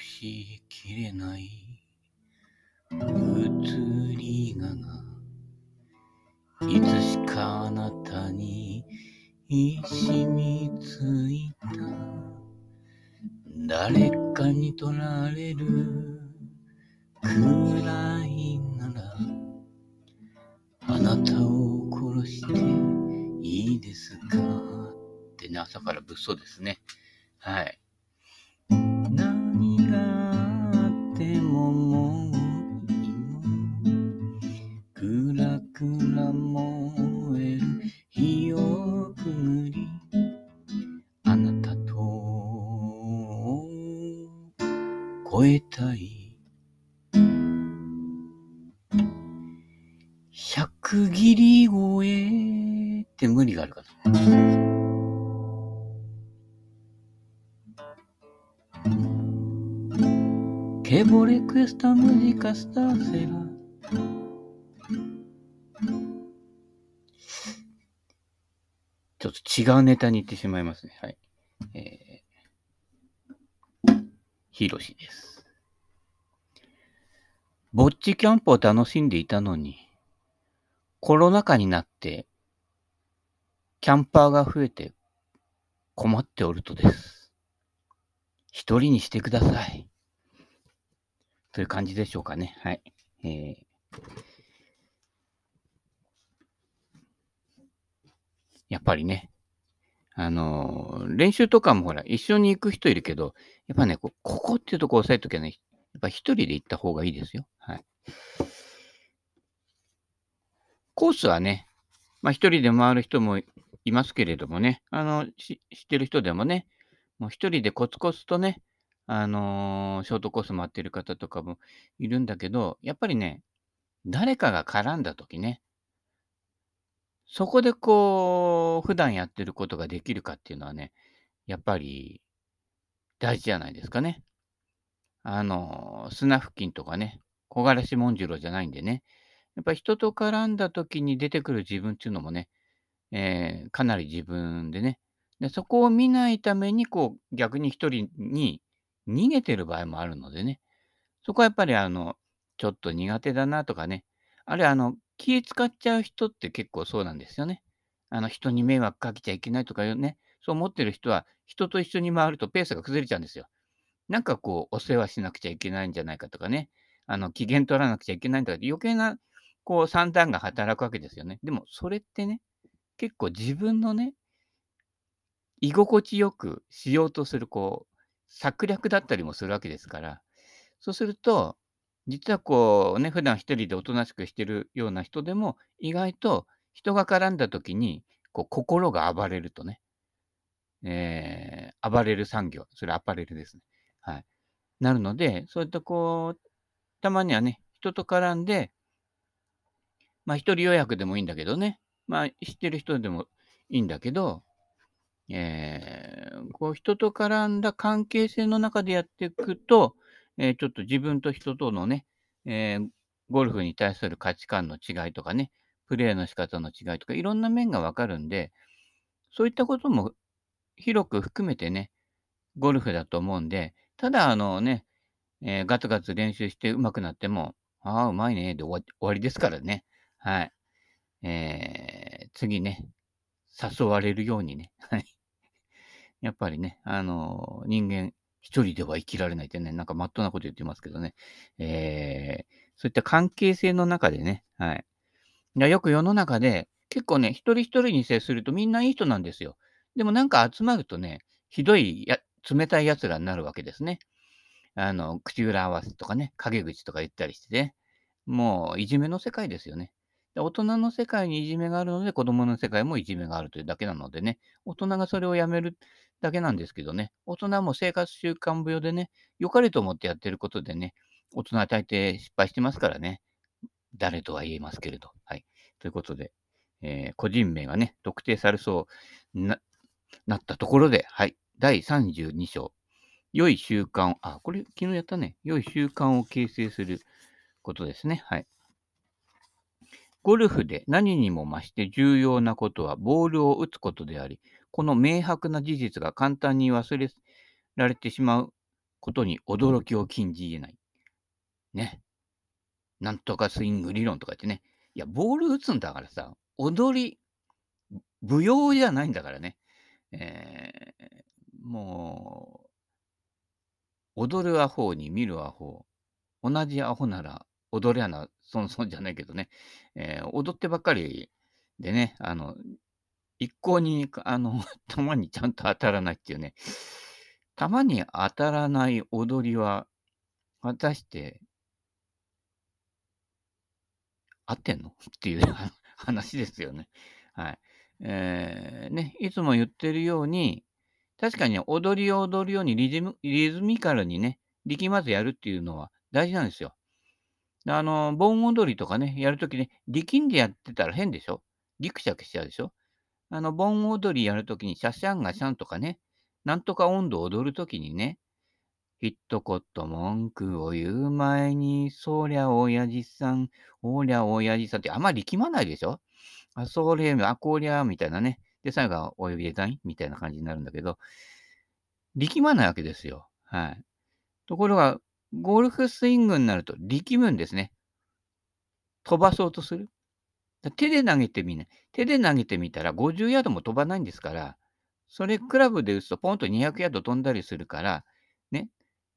しきれない移りががいつしかあなたに染みついた誰かに取られるくらいならあなたを殺していいですか？ってね、朝から物騒ですね。はい。越えたい百切り超えって無理があるかな。ケボレクエスタムジカスターセラ。ちょっと違うネタに行ってしまいますね。はい。えー、ヒロシです。ぼっちキャンプを楽しんでいたのに、コロナ禍になって、キャンパーが増えて困っておるとです。一人にしてください。という感じでしょうかね。はい。えー、やっぱりね、あの、練習とかもほら、一緒に行く人いるけど、やっぱね、ここっていうとこ押さえときゃね、やっぱ一人で行った方がいいですよ。はい。コースはね、まあ一人で回る人もいますけれどもね、あの、知ってる人でもね、もう一人でコツコツとね、あのー、ショートコース回ってる方とかもいるんだけど、やっぱりね、誰かが絡んだ時ね、そこでこう、普段やってることができるかっていうのはね、やっぱり大事じゃないですかね。あの、砂付近とかね、木枯らし紋次郎じゃないんでね、やっぱ人と絡んだ時に出てくる自分っていうのもね、えー、かなり自分でね、でそこを見ないために、こう、逆に一人に逃げてる場合もあるのでね、そこはやっぱりあの、ちょっと苦手だなとかね、あるいはあの、気使っちゃう人って結構そうなんですよね。あの、人に迷惑かけちゃいけないとかね、そう思ってる人は、人と一緒に回るとペースが崩れちゃうんですよ。なんかこう、お世話しなくちゃいけないんじゃないかとかね、あの、機嫌取らなくちゃいけないとか、余計なこう三段が働くわけですよね。でもそれってね、結構自分のね、居心地よくしようとする、こう、策略だったりもするわけですから、そうすると、実はこうね、普段一人でおとなしくしてるような人でも、意外と人が絡んだ時に、こう、心が暴れるとね、えー、暴れる産業、それアパレルですね。はい。なるので、そういったこう、たまにはね、人と絡んで、まあ、一人予約でもいいんだけどね。まあ、知ってる人でもいいんだけど、えー、こう、人と絡んだ関係性の中でやっていくと、え、ちょっと自分と人とのね、え、ゴルフに対する価値観の違いとかね、プレーの仕方の違いとか、いろんな面がわかるんで、そういったことも広く含めてね、ゴルフだと思うんで、ただあのね、えー、ガツガツ練習して上手くなっても、ああ、うまいね、で終わりですからね。はい。えー、次ね、誘われるようにね、はい。やっぱりね、あのー、人間一人では生きられないってね、なんかまっとうなこと言ってますけどね、えー、そういった関係性の中でね、はい。よく世の中で、結構ね、一人一人に接するとみんないい人なんですよ。でもなんか集まるとね、ひどいや、冷たい奴らになるわけですね。あの、口裏合わせとかね、陰口とか言ったりしてね、もういじめの世界ですよね。大人の世界にいじめがあるので、子供の世界もいじめがあるというだけなのでね、大人がそれをやめるだけなんですけどね、大人も生活習慣病でね、良かれと思ってやってることでね、大人は大抵失敗してますからね、誰とは言えますけれど。はい。ということで、えー、個人名がね、特定されそうななったところで、はい。第32章。良い習慣を、あ、これ昨日やったね。良い習慣を形成することですね。はい。ゴルフで何にも増して重要なことはボールを打つことであり、この明白な事実が簡単に忘れられてしまうことに驚きを禁じ得ない。ね。なんとかスイング理論とか言ってね。いや、ボール打つんだからさ、踊り、舞踊じゃないんだからね。えー、もう、踊るアホに見るアホ。同じアホなら踊りゃな、そんそんじゃないけどね。えー、踊ってばっかりでね、あの、一向に、あの、球にちゃんと当たらないっていうね。球に当たらない踊りは、果たして合ってんの？っていう 話ですよね。はい。えー、ね、いつも言ってるように、確かに踊りを踊るようにリズムリズミカルにね、力まずやるっていうのは大事なんですよ。あの、盆踊りとかね、やるときね、力んでやってたら変でしょ？ギクシャクしちゃうでしょ？あの、盆踊りやるときに、シャシャンガシャンとかね、なんとか温度を踊るときにね、一言文句を言う前に、そりゃ親父さん、おりゃ親父さんってあんまり力まないでしょ？あ、それ、あ、こりゃ、みたいなね。で、最後はお呼びデザインみたいな感じになるんだけど、力まないわけですよ。はい。ところが、ゴルフスイングになると力むんですね。飛ばそうとする。手で投げてみない。手で投げてみたら50ヤードも飛ばないんですから、それクラブで打つとポンと200ヤード飛んだりするから、ね、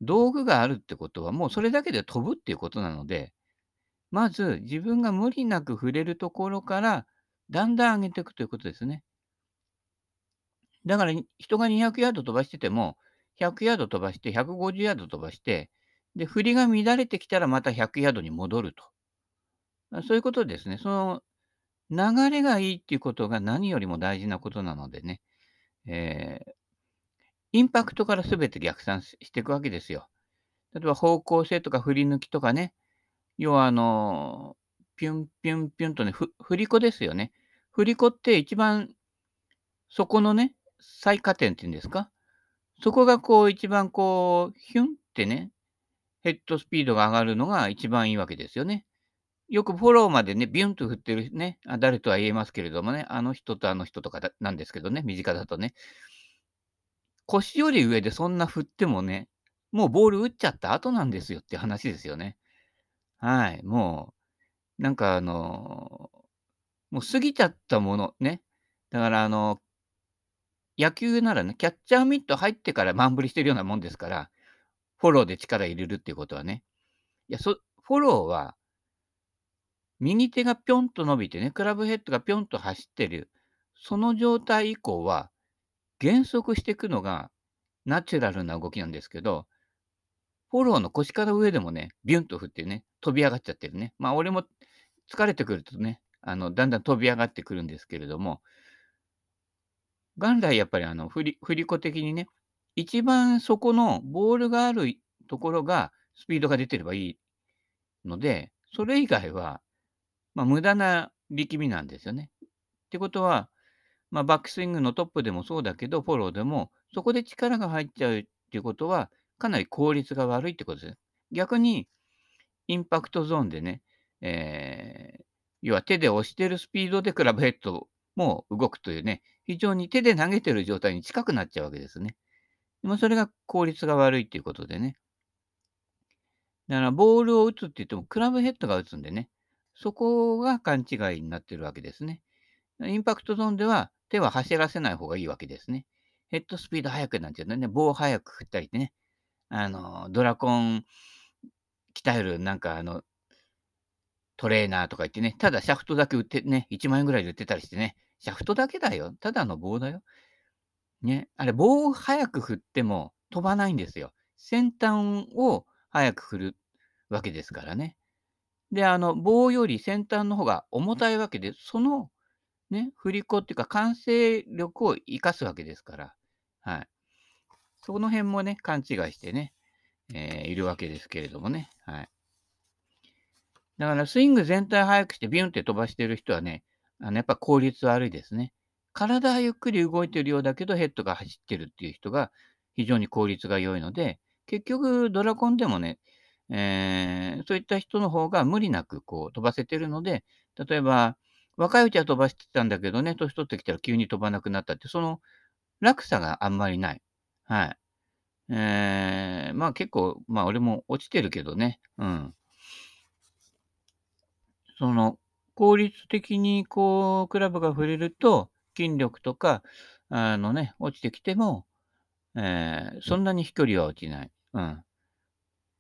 道具があるってことはもうそれだけで飛ぶっていうことなので、まず自分が無理なく触れるところからだんだん上げていくということですね。だから人が200ヤード飛ばしてても、100ヤード飛ばして、150ヤード飛ばして、で、振りが乱れてきたらまた100ヤードに戻ると。そういうことですね。その流れがいいっていうことが何よりも大事なことなのでね、えー、インパクトから全て逆算していくわけですよ。例えば方向性とか振り抜きとかね、要はあの、ピュンピュンピュンとね、振り子ですよね。振り子って一番そこのね、最下点っていうんですかそこがこう一番こう、ヒュンってね、ヘッドスピードが上がるのが一番いいわけですよね。よくフォローまでね、ビュンと振ってるね、あ誰とは言えますけれどもね、あの人とあの人とかなんですけどね、身近だとね。腰より上でそんな振ってもね、もうボール打っちゃった後なんですよって話ですよね。はい、もう、なんかあのもう過ぎちゃったものね。だからあの、野球ならね、キャッチャーミット入ってから満振りしてるようなもんですから、フォローで力入れるっていうことはね。いや、そ、フォローは、右手がぴょんと伸びてね、クラブヘッドがぴょんと走ってる、その状態以降は、減速していくのがナチュラルな動きなんですけど、フォローの腰から上でもね、ビュンと振ってね、飛び上がっちゃってるね。まあ、俺も疲れてくるとね、あの、だんだん飛び上がってくるんですけれども、元来やっぱりあの、振り、振り子的にね、一番そこのボールがあるところがスピードが出てればいいので、それ以外は、まあ、無駄な力みなんですよね。ってことは、まあ、バックスイングのトップでもそうだけど、フォローでも、そこで力が入っちゃうっていうことは、かなり効率が悪いってことです。逆に、インパクトゾーンでね、えー、要は手で押してるスピードでクラブヘッドも動くというね、非常に手で投げてる状態に近くなっちゃうわけですね。でもそれが効率が悪いっていうことでね。だからボールを打つって言ってもクラブヘッドが打つんでね、そこが勘違いになってるわけですね。インパクトゾーンでは手は走らせない方がいいわけですね。ヘッドスピード速くなっちゃうね。棒を速く振ったりね。あの、ドラコン鍛えるなんかあの、トレーナーとか言ってね、ただシャフトだけ売ってね、1万円ぐらいで売ってたりしてね、シャフトだけだよ。ただの棒だよ。ね。あれ、棒を速く振っても飛ばないんですよ。先端を速く振るわけですからね。で、あの、棒より先端の方が重たいわけで、そのね、振り子っていうか完成力を生かすわけですから、はい。その辺もね、勘違いしてね、えー、いるわけですけれどもね、はい。だからスイング全体速くしてビュンって飛ばしてる人はね、あのやっぱ効率悪いですね。体はゆっくり動いてるようだけどヘッドが走ってるっていう人が非常に効率が良いので、結局ドラコンでもね、えー、そういった人の方が無理なくこう飛ばせてるので、例えば若いうちは飛ばしてたんだけどね、年取ってきたら急に飛ばなくなったって、その落差があんまりない。はい。ええ、まあ、結構、まあ、俺も落ちてるけどね。うん。その、効率的にこうクラブが振れると、筋力とか、あのね、落ちてきても、ええ、そんなに飛距離は落ちない。うん。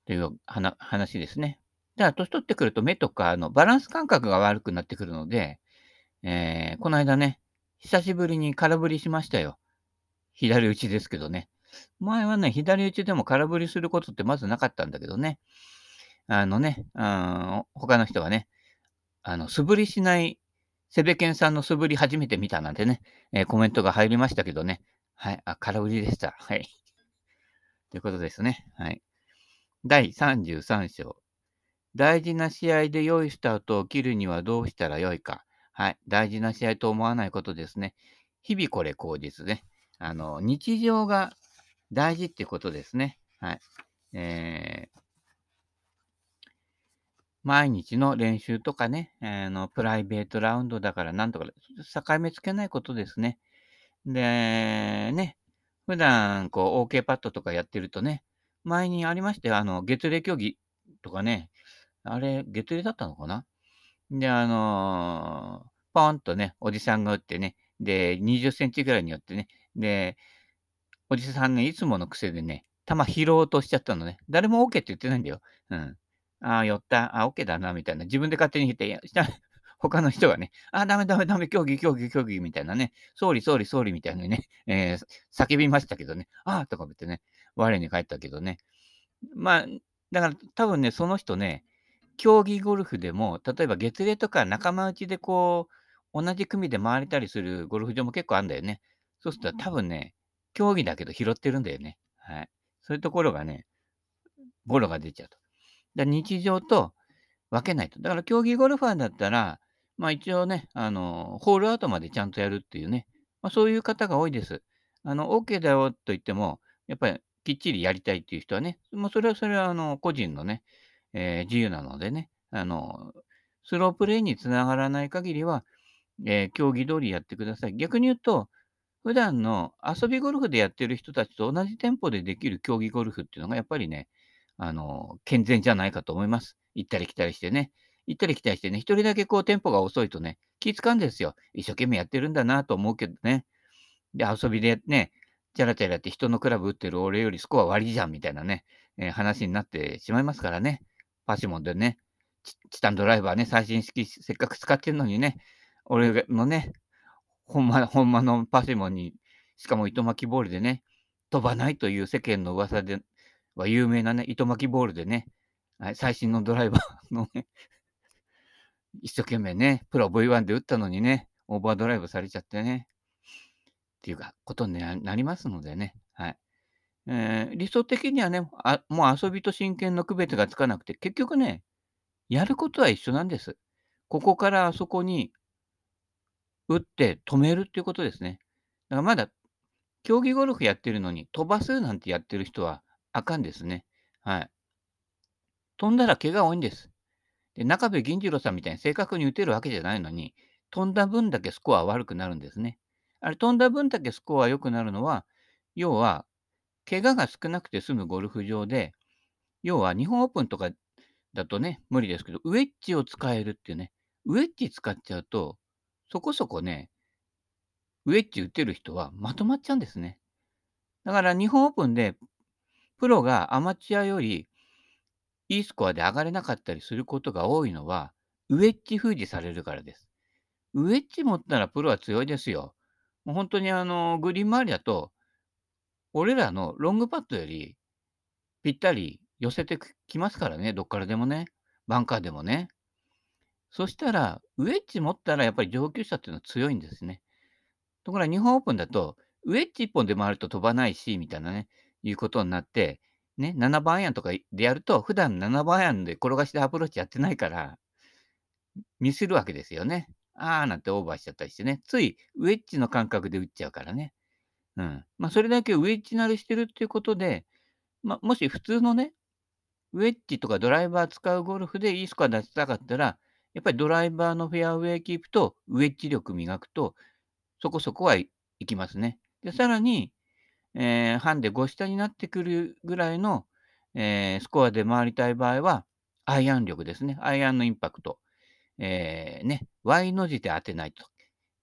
っていう話ですね。だから年取ってくると目とか、の、バランス感覚が悪くなってくるので、ええ、この間ね、久しぶりに空振りしましたよ。左打ちですけどね。前はね、左打ちでも空振りすることってまずなかったんだけどね。あのね、うん、他の人がね、あの、素振りしないセベケンさんの素振り初めて見たなんてね、えーコメントが入りましたけどね。はい、あ、空振りでした。はい。ということですね。はい。第33章。大事な試合で良いスタートを切るにはどうしたらよいか。はい。大事な試合と思わないことですね。日々これ口実ね。あの、日常が大事ってことですね。はい。えー毎日の練習とかね、あの、プライベートラウンドだからなんとか、境目つけないことですね。で、ね、普段、こう、OK パッドとかやってるとね、前にありましたよ、あの、月齢競技とかね、あれ、月齢だったのかな？で、あのーポーンとね、おじさんが打ってね、で、20センチぐらいによってね、で、おじさんね、いつもの癖でね、球拾おうとしちゃったのね。誰も OK って言ってないんだよ。うん。ああ、寄った。あ、OK だな、みたいな。自分で勝手に言って、いや、他の人がね、あ、ダメダメダメ、競技、競技、競技、みたいなね、総理、総理、総理、みたいなね、えー叫びましたけどね、ああ、とか言ってね、我に返ったけどね。まあ、だから多分ね、その人ね、競技ゴルフでも、例えば月齢とか仲間内でこう、同じ組で回れたりするゴルフ場も結構あるんだよね。そうすると多分ね、競技だけど拾ってるんだよね。はい。そういうところがね、ボロが出ちゃうと。だ日常と分けないと。だから競技ゴルファーだったら、まあ一応ね、あの、ホールアウトまでちゃんとやるっていうね、まあそういう方が多いです。あの、OK だよと言っても、やっぱりきっちりやりたいっていう人はね、もうそれはそれはあの、個人のね、えー自由なのでね、あの、スロープレイにつながらない限りは、えー競技通りやってください。逆に言うと、普段の遊びゴルフでやってる人たちと同じテンポでできる競技ゴルフっていうのがやっぱりね、あの、健全じゃないかと思います。行ったり来たりしてね。行ったり来たりしてね、一人だけこうテンポが遅いとね、気使うんですよ。一生懸命やってるんだなと思うけどね。で、遊びでね、チャラチャラって人のクラブ打ってる俺よりスコア悪いじゃんみたいなね、えー話になってしまいますからね。パシモンでね、チタンドライバーね、最新式せっかく使ってるのにね、俺のね、ほんま、ほんまのパシモンに、しかも糸巻きボールでね、飛ばないという世間の噂では有名なね、糸巻きボールでね、最新のドライバーのね、一生懸命ね、プロ V1 で打ったのにね、オーバードライブされちゃってね、っていうか、ことになりますのでね、はい。えー理想的にはね、もう遊びと真剣の区別がつかなくて、結局ね、やることは一緒なんです。ここからあそこに打って止めるっていうことですね。だからまだ競技ゴルフやってるのに飛ばすなんてやってる人はあかんですね。はい。飛んだら怪我多いんです。で、中部銀次郎さんみたいに正確に打てるわけじゃないのに、飛んだ分だけスコア悪くなるんですね。あれ、飛んだ分だけスコア良くなるのは、要は、怪我が少なくて済むゴルフ場で、要は日本オープンとかだとね、無理ですけど、ウェッジを使えるっていうね、ウェッジ使っちゃうと、そこそこね、ウェッジ打てる人はまとまっちゃうんですね。だから日本オープンで、プロがアマチュアよりいいスコアで上がれなかったりすることが多いのは、ウェッジ封じされるからです。ウェッジ持ったらプロは強いですよ。もう本当にあの、グリーン周りだと、俺らのロングパットよりぴったり寄せてきますからね、どっからでもね。バンカーでもね。そしたら、ウェッジ持ったらやっぱり上級者っていうのは強いんですね。ところが日本オープンだと、ウェッジ1本で回ると飛ばないし、みたいなね、いうことになって、ね、7番アイアンとかでやると、普段7番アイアンで転がしてアプローチやってないから、ミスるわけですよね。あーなんてオーバーしちゃったりしてね。ついウェッジの感覚で打っちゃうからね。うん。まあ、それだけウェッジ慣れしてるっていうことで、まあ、もし普通のね、ウェッジとかドライバー使うゴルフでいいスコア出したかったら、やっぱりドライバーのフェアウェイキープとウェッジ力磨くと、そこそこはいきますね。で、さらに、えー、ハンデ5下になってくるぐらいの、えー、スコアで回りたい場合は、アイアン力ですね。アイアンのインパクト。えー、ね、Y の字で当てないと。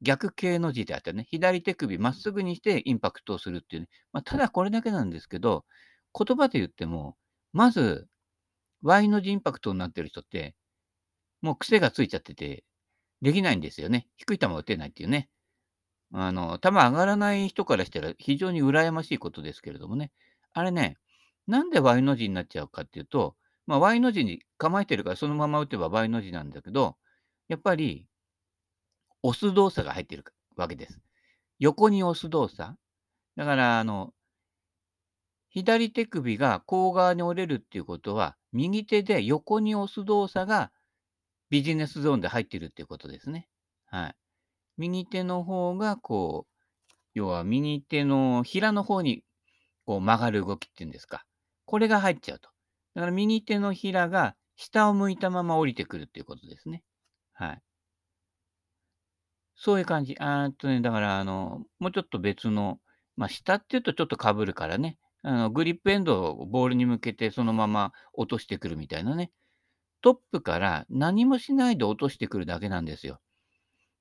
逆形の字で当てね。左手首まっすぐにしてインパクトをするっていうね。まあ、ただこれだけなんですけど、言葉で言っても、まず、Y の字インパクトになってる人って、もう癖がついちゃってて、できないんですよね。低い球を打てないっていうね。あの、球上がらない人からしたら非常に羨ましいことですけれどもね。あれね、なんで Y の字になっちゃうかっていうと、まあ、Y の字に構えてるからそのまま打てば Y の字なんだけど、やっぱり押す動作が入ってるわけです。横に押す動作。だから、あの、左手首が甲側に折れるっていうことは、右手で横に押す動作がビジネスゾーンで入ってるっていうことですね。はい。右手の方が、こう、要は右手のひらの方にこう曲がる動きっていうんですか。これが入っちゃうと。だから右手のひらが下を向いたまま降りてくるっていうことですね。はい。そういう感じ。あーっとね、だから、あの、もうちょっと別の、ま、下っていうとちょっとかぶるからね、あの、グリップエンドをボールに向けてそのまま落としてくるみたいなね。トップから何もしないで落としてくるだけなんですよ。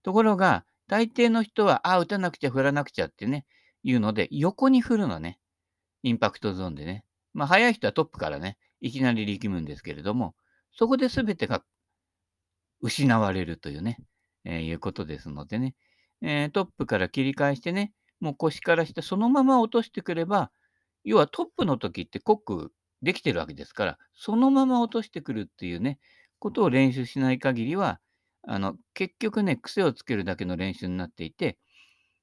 ところが、大抵の人は、ああ、打たなくちゃ振らなくちゃってね、言うので、横に振るのね。インパクトゾーンでね。ま、速い人はトップからね、いきなり力むんですけれども、そこで全てが失われるというね。えー、いうことですのでね、えー、トップから切り返してね、もう腰からしてそのまま落としてくれば、要はトップの時ってコックできてるわけですから、そのまま落としてくるっていうね、ことを練習しない限りは、あの、結局ね、癖をつけるだけの練習になっていて、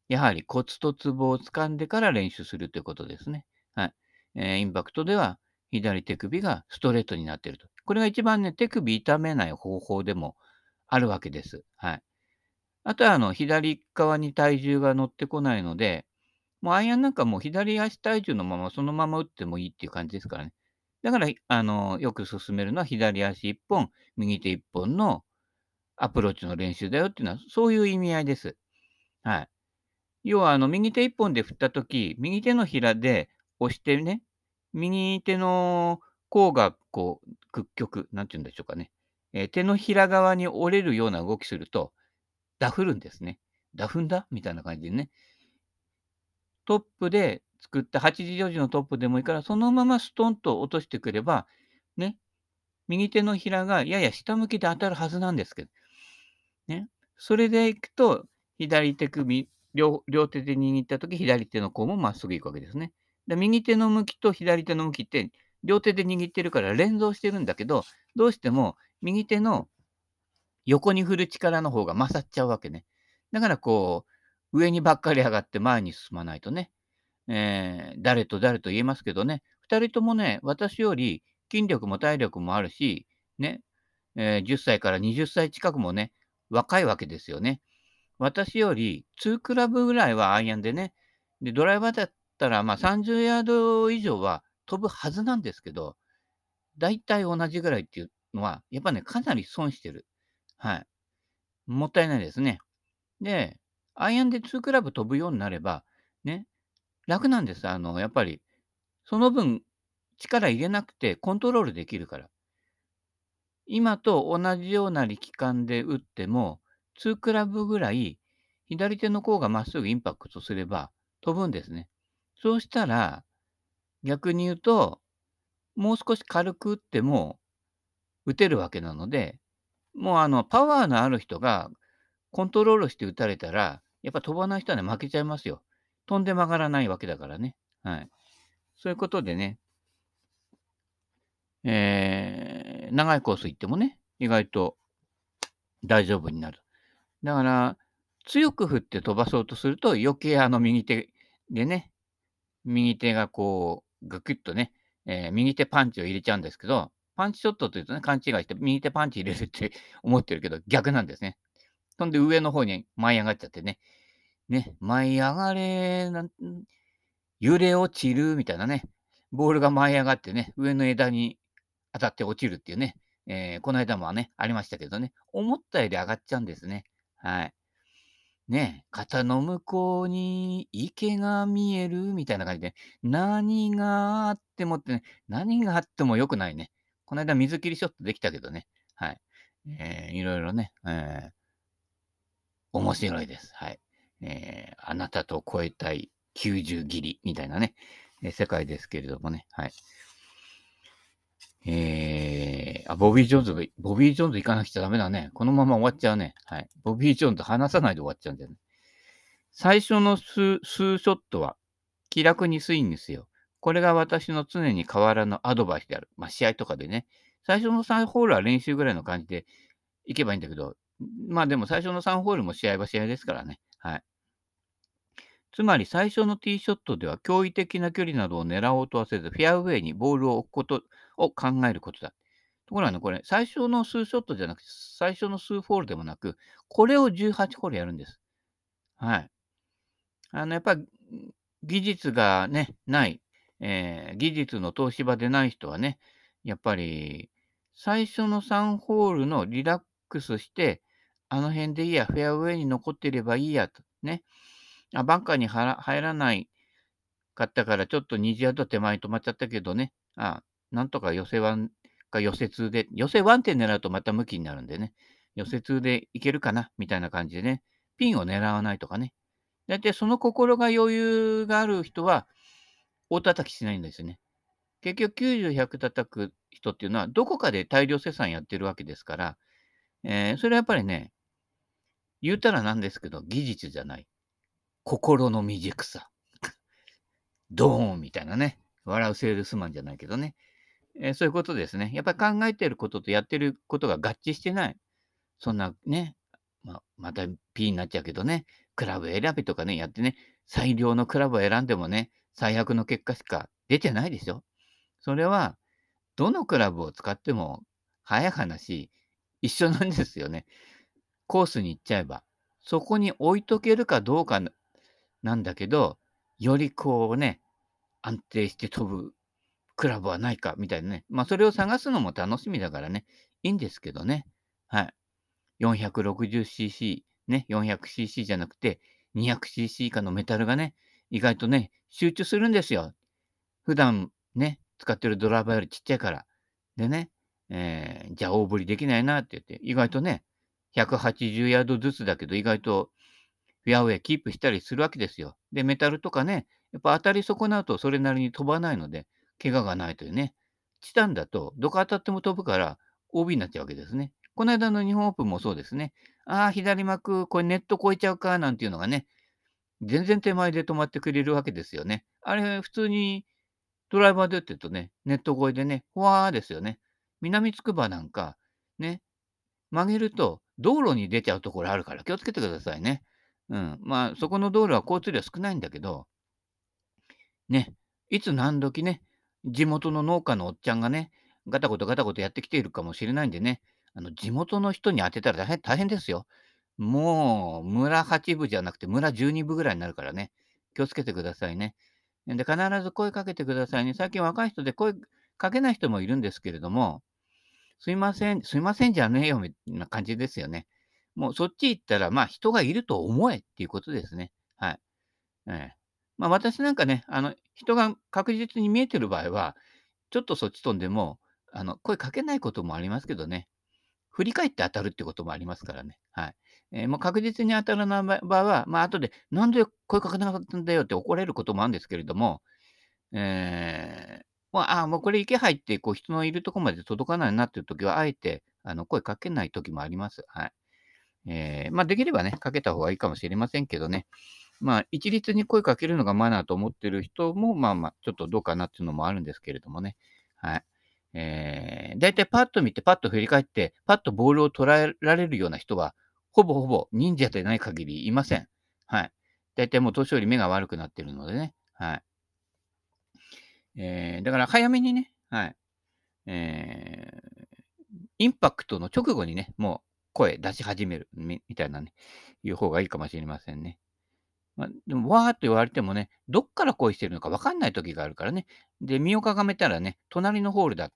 やはりコツとツボを掴んでから練習するということですね。はい。えー、インパクトでは左手首がストレートになっていると。これが一番ね、手首痛めない方法でもあるわけです。はい。あとはあの左側に体重が乗ってこないので、もうアイアンなんかもう左足体重のままそのまま打ってもいいっていう感じですからね。だから、あの、よく勧めるのは左足1本、右手1本のアプローチの練習だよっていうのは、そういう意味合いです。はい。要は、あの、右手1本で振ったとき、右手のひらで押してね、右手の甲がこう、屈曲、なんて言うんでしょうかね。え、手のひら側に折れるような動きすると、ダフるんですね。ダフんだみたいな感じでね。トップで作った8時4時のトップでもいいから、そのままストンと落としてくれば、ね、右手のひらがやや下向きで当たるはずなんですけど、ね、それでいくと、左手首、両両手で握ったとき、左手の甲もまっすぐいくわけですね。で右手の向きと左手の向きって、両手で握ってるから連動してるんだけど、どうしても右手の横に振る力の方が勝っちゃうわけね。だからこう、上にばっかり上がって前に進まないとね、えー、誰と誰と言えますけどね、2人ともね、私より筋力も体力もあるし、ね、えー、10歳から20歳近くもね、若いわけですよね。私より2クラブぐらいはアイアンでね、でドライバーだったらまあ30ヤード以上は飛ぶはずなんですけど、大体同じぐらいっていうのは、やっぱね、かなり損してる。はい。もったいないですね。で、アイアンで2クラブ飛ぶようになれば、ね、楽なんです。あの、やっぱり、その分、力入れなくてコントロールできるから。今と同じような力感で打っても、2クラブぐらい、左手の甲がまっすぐインパクトすれば飛ぶんですね。そうしたら、逆に言うと、もう少し軽く打っても打てるわけなので、もうあの、パワーのある人がコントロールして打たれたら、やっぱ飛ばない人はね、負けちゃいますよ。飛んで曲がらないわけだからね。はい。そういうことでね、えー、長いコース行ってもね、意外と大丈夫になる。だから、強く振って飛ばそうとすると、余計あの右手でね、右手がこうう、ぐきっとね、えー、右手パンチを入れちゃうんですけど、パンチショットというとね、勘違いして、右手パンチ入れるって 思ってるけど、逆なんですね。そんで上の方に舞い上がっちゃってね。ね、舞い上がれ、なん揺れ落ちるみたいなね。ボールが舞い上がってね、上の枝に当たって落ちるっていうね。えー、この間もね、ありましたけどね。思ったより上がっちゃうんですね。はい。ね、肩の向こうに池が見えるみたいな感じで、何があってもってね、何があっても良くないね。この間水切りショットできたけどね。はい。えー、いろいろね、えー、面白いです。はい。えー、あなたと超えたい90切りみたいなね、えー、世界ですけれどもね。はい。えー、あ、ボビー・ジョーンズ、ボビー・ジョーンズ行かなくちゃダメだね。このまま終わっちゃうね。はい。ボビー・ジョーンズ話さないで終わっちゃうんだよね。最初の数、数ショットは気楽にスイングですよ。これが私の常に変わらぬアドバイスである。まあ、試合とかでね。最初の3ホールは練習ぐらいの感じで行けばいいんだけど、まあでも最初の3ホールも試合は試合ですからね。はい。つまり最初のティーショットでは驚異的な距離などを狙おうとはせず、フェアウェイにボールを置くことを考えることだ。ところがね、これ、最初の数ショットじゃなくて、最初の数ホールでもなく、これを18ホールやるんです。はい。あの、やっぱり、技術がね、ない、えー、技術の東芝でない人はね、やっぱり、最初の3ホールのリラックスして、あの辺でいいや、フェアウェイに残ってればいいやと、ね。あ、バンカーに入らないかったから、ちょっと20ヤード手前に止まっちゃったけどね。あ、なんとか寄せワンか寄せ2で、寄せワン点狙うとまた向きになるんでね。寄せ2でいけるかなみたいな感じでね。ピンを狙わないとかね。だいたいその心が余裕がある人は、大叩きしないんですよね。結局90、100叩く人っていうのは、どこかで大量生産やってるわけですから、えー、それはやっぱりね、言うたらなんですけど、技術じゃない。心の未熟さ。ドーンみたいなね。笑うセールスマンじゃないけどね。えー、そういうことですね。やっぱり考えてることとやってることが合致してない。そんなね、ままた P になっちゃうけどね、クラブ選びとかね、やってね、最良のクラブを選んでもね、最悪の結果しか出てないでしょ。それは、どのクラブを使っても、早い話、一緒なんですよね。コースに行っちゃえば。そこに置いとけるかどうかなんだけど、よりこうね、安定して飛ぶクラブはないかみたいなね。まあ、それを探すのも楽しみだからね、いいんですけどね。はい。460cc、ね、400cc じゃなくて、200cc 以下のメタルがね、意外とね、集中するんですよ。普段ね、使ってるドライバーよりちっちゃいから。でね、えー、じゃあ大振りできないなって言って、意外とね、180ヤードずつだけど、意外とフェアウェイキープしたりするわけですよ。で、メタルとかね、やっぱ当たり損なうとそれなりに飛ばないので、怪我がないというね。チタンだと、どこ当たっても飛ぶから、OB になっちゃうわけですね。この間の日本オープンもそうですね。ああ、左幕、これネット越えちゃうか、なんていうのがね、全然手前で止まってくれるわけですよね。あれ、普通にドライバーで打ってるとね、ネット越えでね、ふわーですよね。南つくばなんか、ね、曲げると道路に出ちゃうところあるから気をつけてくださいね。うん。まあ、そこの道路は交通量少ないんだけど、ね、いつ何時ね、地元の農家のおっちゃんがね、ガタゴトガタゴトやってきているかもしれないんでね、あの地元の人に当てたら大変大変ですよ。もう、村8部じゃなくて村12部ぐらいになるからね、気をつけてくださいね。で、必ず声かけてくださいね。最近若い人で声かけない人もいるんですけれども、すいません、すいませんじゃねえよ、みたいな感じですよね。もうそっち行ったら、まあ人がいると思えっていうことですね。はい。ええまあ私なんかね、あの、人が確実に見えてる場合は、ちょっとそっち飛んでも、あの、声かけないこともありますけどね。振り返って当たるってこともありますからね。はい。えー、もう確実に当たらない場合は、まあ後で、なんで声かけなかったんだよって怒られることもあるんですけれども、えー、まあ、あもうこれ池入って、こう人のいるとこまで届かないなっていう時は、あえて、あの、声かけない時もあります。はい。えー、まあ、できればね、かけた方がいいかもしれませんけどね。まあ、一律に声かけるのがマナーと思ってる人も、まあまあ、ちょっとどうかなっていうのもあるんですけれどもね。はい。えー、だいたいパッと見て、パッと振り返って、パッとボールを捉えられるような人は、ほぼほぼ忍者でない限りいません。はい。だいたいもう年寄り目が悪くなってるのでね。はい。えー、だから早めにね、はい。えー、インパクトの直後にね、もう声出し始めるみたいなね、いう方がいいかもしれませんね。まあ、でも、わーっと言われてもね、どっから恋してるのか分かんない時があるからね。で、身をかがめたらね、隣のホールだ。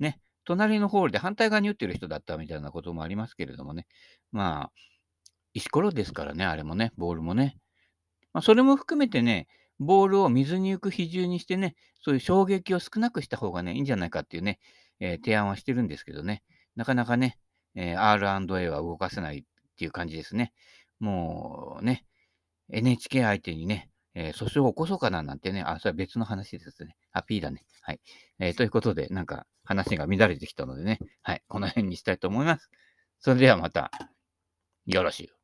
ね、隣のホールで反対側に打ってる人だったみたいなこともありますけれどもね。まあ、石ころですからね、あれもね、ボールもね。まあ、それも含めてね、ボールを水に浮く比重にしてね、そういう衝撃を少なくした方がね、いいんじゃないかっていうね、えー提案はしてるんですけどね、なかなかね、えー R&A は動かせないっていう感じですね。もうね、NHK 相手にね、えー訴訟を起こそうかななんてね、あ、それは別の話ですね。あ、P だね。はい。えーということで、なんか話が乱れてきたのでね、はい、この辺にしたいと思います。それではまた、よろしゅう。